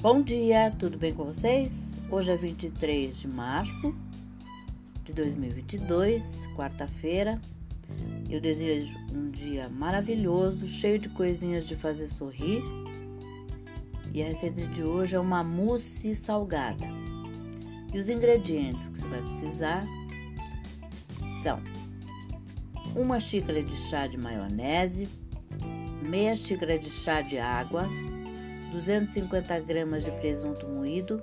Bom dia, tudo bem com vocês? Hoje é 23 de março de 2022, quarta-feira. Eu desejo um dia maravilhoso, cheio de coisinhas de fazer sorrir. E a receita de hoje é uma mousse salgada. E os ingredientes que você vai precisar são uma xícara de chá de maionese, meia xícara de chá de água, 250 gramas de presunto moído,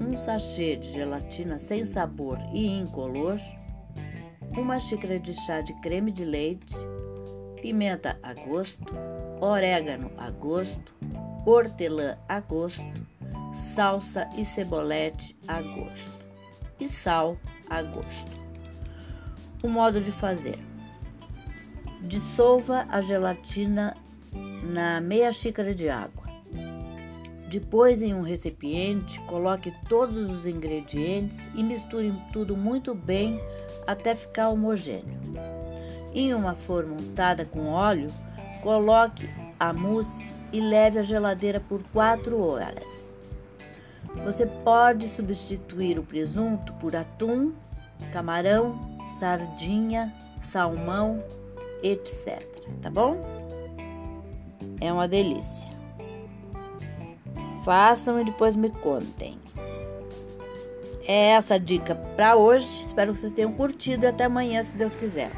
um sachê de gelatina sem sabor e incolor, uma xícara de chá de creme de leite, pimenta a gosto, orégano a gosto, hortelã a gosto, salsa e cebolete a gosto e sal a gosto. O modo de fazer: dissolva a gelatina na meia xícara de água. Depois, em um recipiente, coloque todos os ingredientes e misture tudo muito bem até ficar homogêneo. Em uma forma untada com óleo, coloque a mousse e leve à geladeira por 4 horas. Você pode substituir o presunto por atum, camarão, sardinha, salmão, etc. Tá bom? É uma delícia. Façam e depois me contem. É essa a dica para hoje. Espero que vocês tenham curtido e até amanhã, se Deus quiser.